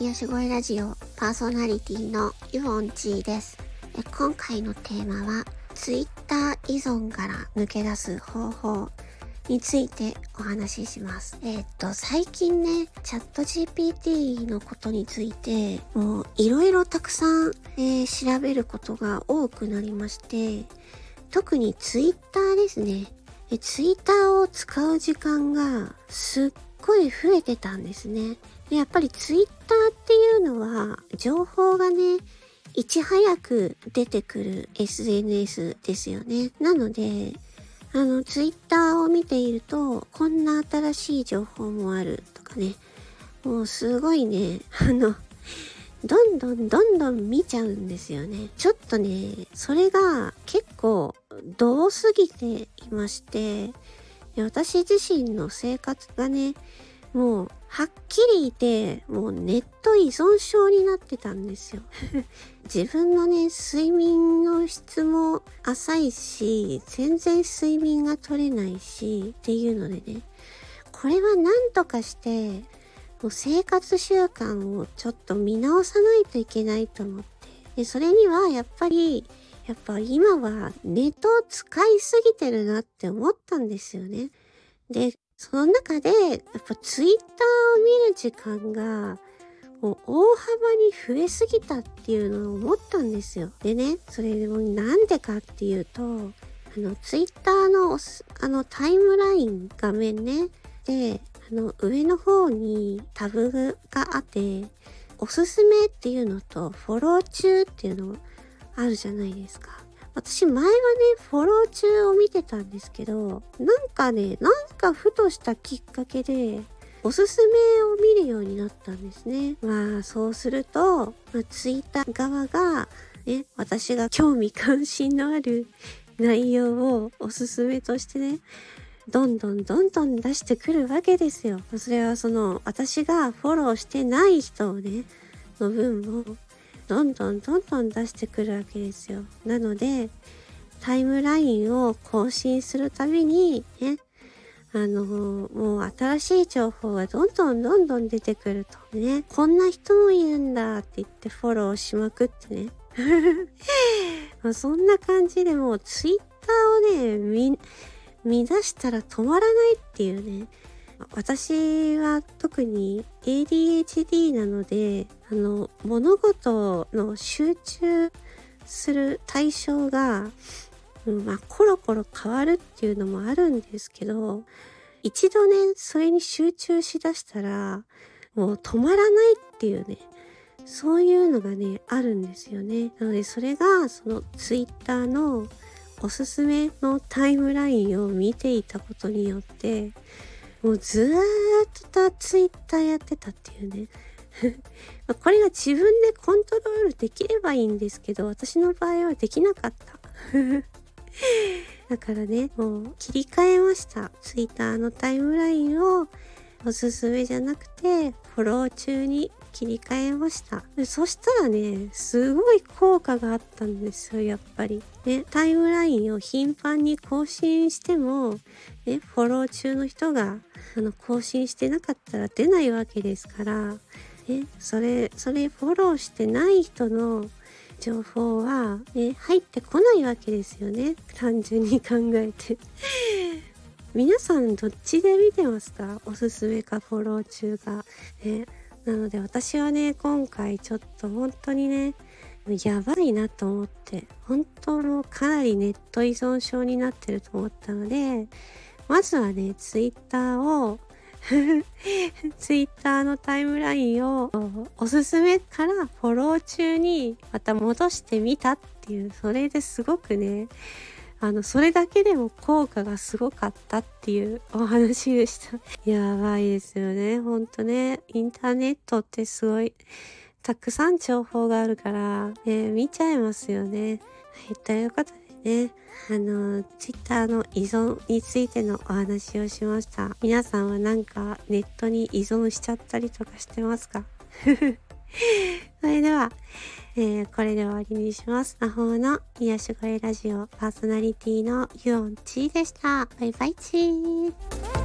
癒し声ラジオパーソナリティのユオンチーです今回のテーマは Twitter 依存から抜け出す方法についてお話しします。え、っと、最近ね、チャット GPT のことについて、もういろいろたくさん、えー、調べることが多くなりまして、特に Twitter ですね。え Twitter を使う時間がすっごい増えてたんですね。でやっぱり Twitter っていうのは情報がね、いち早く出てくる SNS ですよね。なので、あの、ツイッターを見ていると、こんな新しい情報もあるとかね、もうすごいね、あの、どんどんどんどん見ちゃうんですよね。ちょっとね、それが結構、どうすぎていまして、私自身の生活がね、もう、はっきり言って、もうネット依存症になってたんですよ。自分のね、睡眠の質も浅いし、全然睡眠が取れないし、っていうのでね、これは何とかして、もう生活習慣をちょっと見直さないといけないと思って。で、それにはやっぱり、やっぱ今はネットを使いすぎてるなって思ったんですよね。で、その中で、やっぱツイッターを見る時間が、もう大幅に増えすぎたっていうのを思ったんですよ。でね、それでもなんでかっていうと、あの、ツイッターのあのタイムライン画面ね、で、あの、上の方にタブがあって、おすすめっていうのと、フォロー中っていうのあるじゃないですか。私前はね、フォロー中を見てたんですけど、なんかね、なんかふとしたきっかけで、おすすめを見るようになったんですね。まあ、そうすると、まあ、ツイッター側が、ね、私が興味関心のある 内容をおすすめとしてね、どんどんどんどん出してくるわけですよ。それはその、私がフォローしてない人をね、の分もどんどんどんどん出してくるわけですよ。なので、タイムラインを更新するたびに、ね、あの、もう新しい情報がどんどんどんどん出てくると。ね、こんな人もいるんだって言ってフォローしまくってね。まそんな感じでもうツイッターをね、見、見出したら止まらないっていうね。私は特に ADHD なので、あの、物事の集中する対象が、うん、まあ、コロコロ変わるっていうのもあるんですけど、一度ね、それに集中しだしたら、もう止まらないっていうね、そういうのがね、あるんですよね。なので、それが、そのツイッターのおすすめのタイムラインを見ていたことによって、もうずーっとツイッターやってたっていうね。これが自分でコントロールできればいいんですけど、私の場合はできなかった。だからね、もう切り替えました。ツイッターのタイムラインをおすすめじゃなくて、フォロー中に切り替えました。そしたらね、すごい効果があったんですよ、やっぱり。ね、タイムラインを頻繁に更新しても、ね、フォロー中の人が、あの、更新してなかったら出ないわけですから、ね、それ、それフォローしてない人の情報は、ね、入ってこないわけですよね。単純に考えて。皆さんどっちで見てますか？おすすめかフォロー中が。ね、なので私はね、今回ちょっと本当にね、やばいなと思って、本当もうかなりネット依存症になってると思ったので、まずはね、ツイッターを ツイッターのタイムラインをおすすめからフォロー中にまた戻してみたっていう、それですごくね、あの、それだけでも効果がすごかったっていうお話でした。やばいですよね。ほんとね。インターネットってすごい、たくさん情報があるから、ね、見ちゃいますよね。はい、ということでね、あの、ツイッターの依存についてのお話をしました。皆さんはなんかネットに依存しちゃったりとかしてますか？それでは、えー、これで終わりにします。魔法の癒し声ラジオパーソナリティのユオンチーでした。バイバイチー。